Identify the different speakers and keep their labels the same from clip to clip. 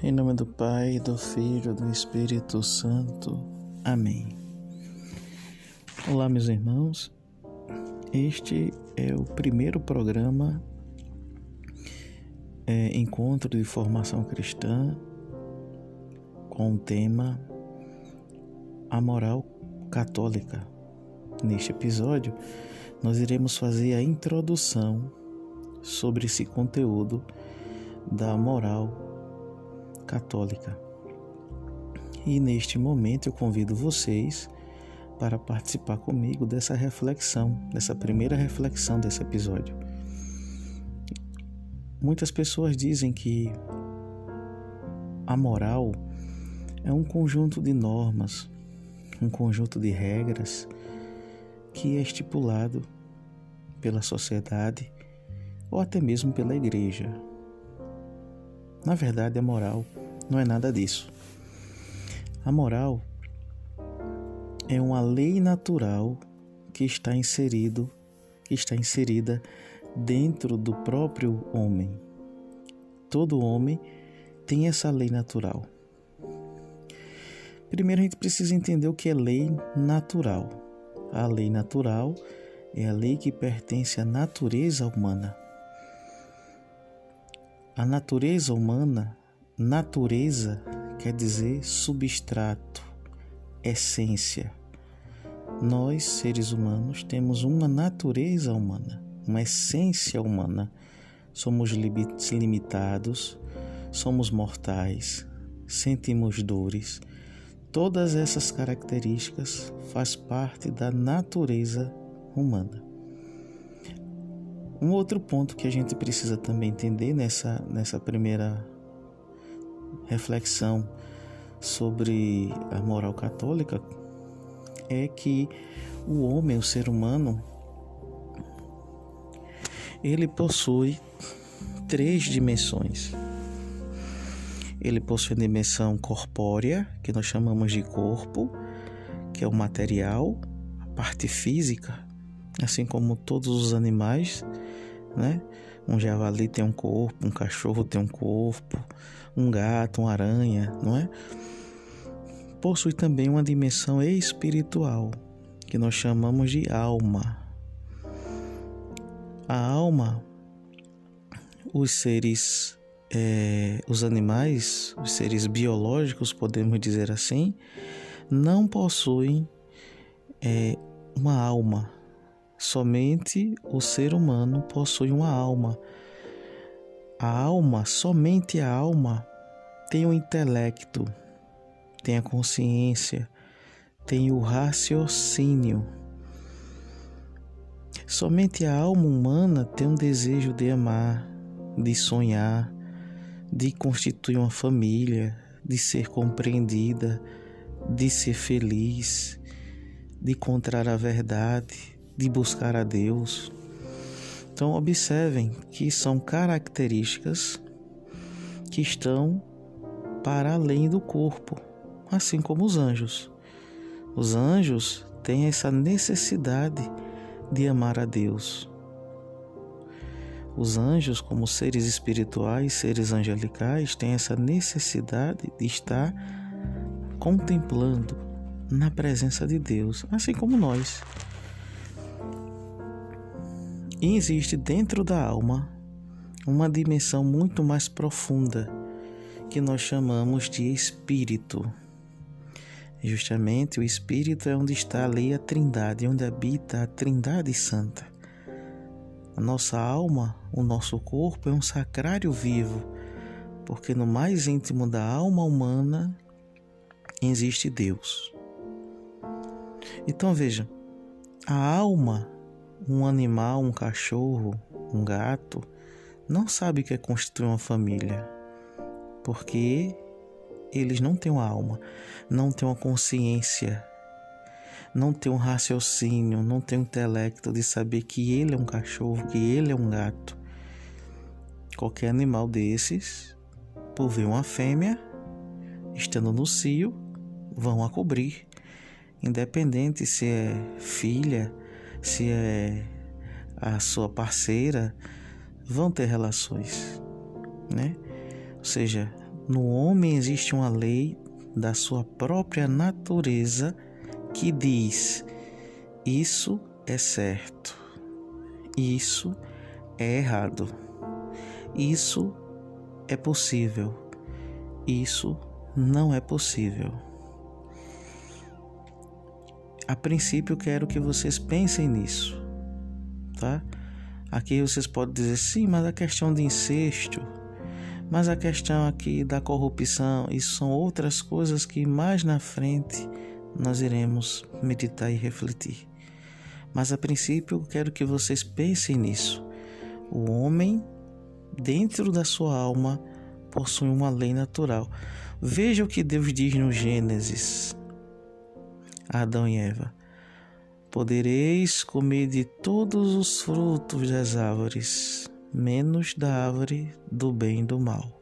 Speaker 1: Em nome do Pai, do Filho, do Espírito Santo. Amém. Olá, meus irmãos. Este é o primeiro programa é, Encontro de Formação Cristã com o tema A Moral Católica. Neste episódio, nós iremos fazer a introdução sobre esse conteúdo da moral católica. E neste momento eu convido vocês para participar comigo dessa reflexão, dessa primeira reflexão desse episódio. Muitas pessoas dizem que a moral é um conjunto de normas, um conjunto de regras que é estipulado pela sociedade ou até mesmo pela igreja. Na verdade, a moral não é nada disso. A moral é uma lei natural que está inserido, que está inserida dentro do próprio homem. Todo homem tem essa lei natural. Primeiro a gente precisa entender o que é lei natural. A lei natural é a lei que pertence à natureza humana. A natureza humana Natureza quer dizer substrato, essência. Nós, seres humanos, temos uma natureza humana, uma essência humana. Somos limitados, somos mortais, sentimos dores. Todas essas características faz parte da natureza humana. Um outro ponto que a gente precisa também entender nessa, nessa primeira reflexão sobre a moral católica é que o homem, o ser humano, ele possui três dimensões. Ele possui a dimensão corpórea, que nós chamamos de corpo, que é o material, a parte física, assim como todos os animais, né? Um javali tem um corpo, um cachorro tem um corpo, um gato, uma aranha, não é? Possui também uma dimensão espiritual, que nós chamamos de alma. A alma, os seres, é, os animais, os seres biológicos, podemos dizer assim, não possuem é, uma alma. Somente o ser humano possui uma alma. A alma, somente a alma, tem o intelecto, tem a consciência, tem o raciocínio. Somente a alma humana tem um desejo de amar, de sonhar, de constituir uma família, de ser compreendida, de ser feliz, de encontrar a verdade, de buscar a Deus. Então, observem que são características que estão para além do corpo, assim como os anjos. Os anjos têm essa necessidade de amar a Deus. Os anjos, como seres espirituais, seres angelicais, têm essa necessidade de estar contemplando na presença de Deus, assim como nós. E existe dentro da alma uma dimensão muito mais profunda que nós chamamos de espírito. Justamente o espírito é onde está ali a Trindade, onde habita a Trindade Santa. A nossa alma, o nosso corpo é um sacrário vivo, porque no mais íntimo da alma humana existe Deus. Então veja, a alma, um animal, um cachorro, um gato, não sabe o que é constituir uma família porque eles não têm uma alma, não têm uma consciência, não têm um raciocínio, não têm um intelecto de saber que ele é um cachorro, que ele é um gato. Qualquer animal desses, por ver uma fêmea estando no cio, vão a cobrir, independente se é filha, se é a sua parceira, vão ter relações, né? Ou seja, No homem existe uma lei da sua própria natureza que diz: isso é certo, isso é errado, isso é possível, isso não é possível. A princípio, quero que vocês pensem nisso, tá? Aqui vocês podem dizer sim, mas a questão de incesto, mas a questão aqui da corrupção, isso são outras coisas que mais na frente nós iremos meditar e refletir. Mas a princípio, quero que vocês pensem nisso. O homem, dentro da sua alma, possui uma lei natural. Veja o que Deus diz no Gênesis. Adão e Eva. Podereis comer de todos os frutos das árvores, menos da árvore do bem e do mal.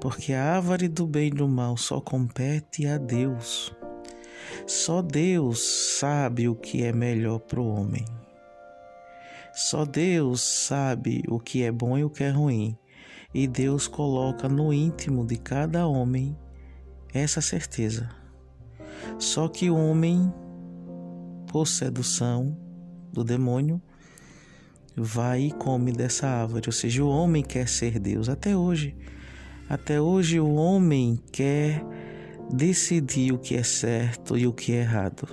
Speaker 1: Porque a árvore do bem e do mal só compete a Deus. Só Deus sabe o que é melhor para o homem. Só Deus sabe o que é bom e o que é ruim. E Deus coloca no íntimo de cada homem essa certeza. Só que o homem por sedução do demônio, vai e come dessa árvore. Ou seja, o homem quer ser Deus até hoje. Até hoje o homem quer decidir o que é certo e o que é errado,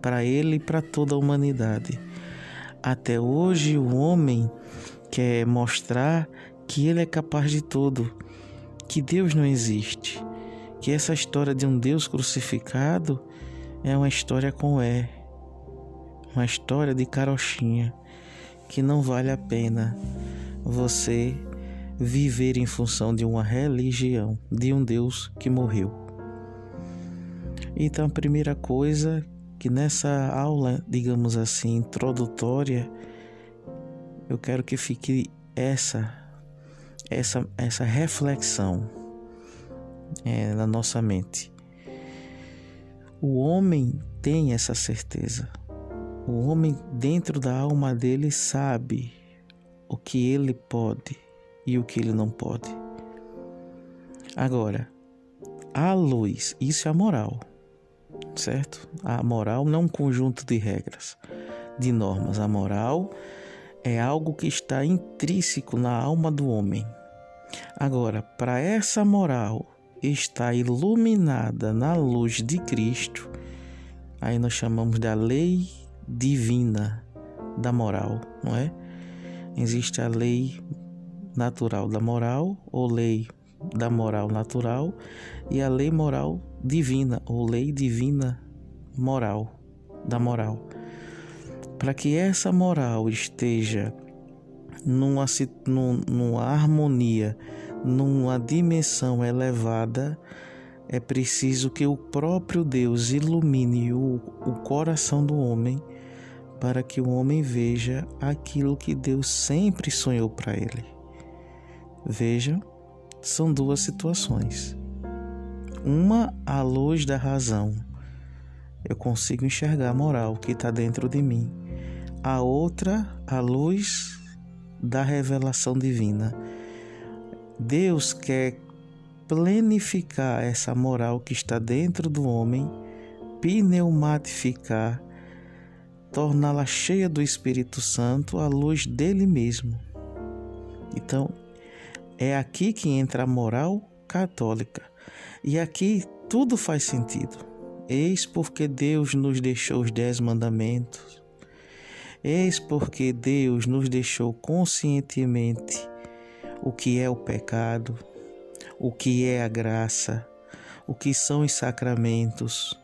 Speaker 1: para ele e para toda a humanidade. Até hoje o homem quer mostrar que ele é capaz de tudo, que Deus não existe, que essa história de um Deus crucificado é uma história com E, uma história de carochinha que não vale a pena você viver em função de uma religião, de um Deus que morreu. Então, a primeira coisa que nessa aula, digamos assim, introdutória, eu quero que fique essa essa essa reflexão é, na nossa mente. O homem tem essa certeza. O homem dentro da alma dele sabe o que ele pode e o que ele não pode. Agora, a luz, isso é a moral, certo? A moral não é um conjunto de regras, de normas. A moral é algo que está intrínseco na alma do homem. Agora, para essa moral estar iluminada na luz de Cristo, aí nós chamamos da lei divina da moral, não é? Existe a lei natural da moral ou lei da moral natural e a lei moral divina ou lei divina moral da moral. Para que essa moral esteja numa, numa harmonia, numa dimensão elevada, é preciso que o próprio Deus ilumine o, o coração do homem para que o homem veja aquilo que Deus sempre sonhou para ele. Vejam, são duas situações. Uma à luz da razão, eu consigo enxergar a moral que está dentro de mim. A outra, à luz da revelação divina. Deus quer plenificar essa moral que está dentro do homem, pneumatificar torná-la cheia do Espírito Santo à luz dele mesmo. Então, é aqui que entra a moral católica. E aqui tudo faz sentido. Eis porque Deus nos deixou os dez mandamentos. Eis porque Deus nos deixou conscientemente o que é o pecado, o que é a graça, o que são os sacramentos,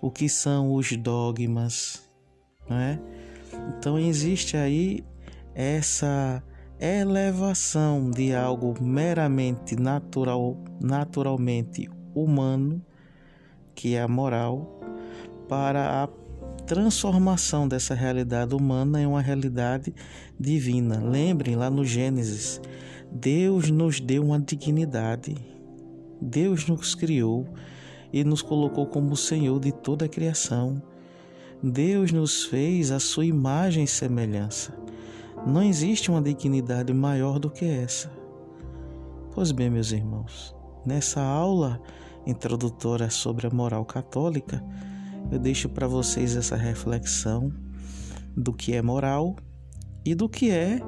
Speaker 1: o que são os dogmas não é? Então existe aí essa elevação de algo meramente natural, naturalmente humano, que é a moral, para a transformação dessa realidade humana em uma realidade divina. Lembrem lá no Gênesis, Deus nos deu uma dignidade. Deus nos criou e nos colocou como Senhor de toda a criação. Deus nos fez a sua imagem e semelhança. Não existe uma dignidade maior do que essa. Pois bem, meus irmãos, nessa aula introdutória sobre a moral católica, eu deixo para vocês essa reflexão do que é moral e do que é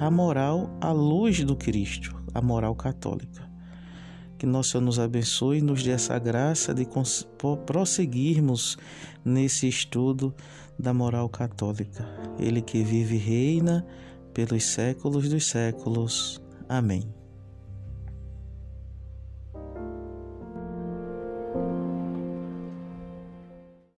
Speaker 1: a moral à luz do Cristo, a moral católica. Que nosso Senhor nos abençoe e nos dê essa graça de prosseguirmos nesse estudo da moral católica. Ele que vive e reina pelos séculos dos séculos. Amém.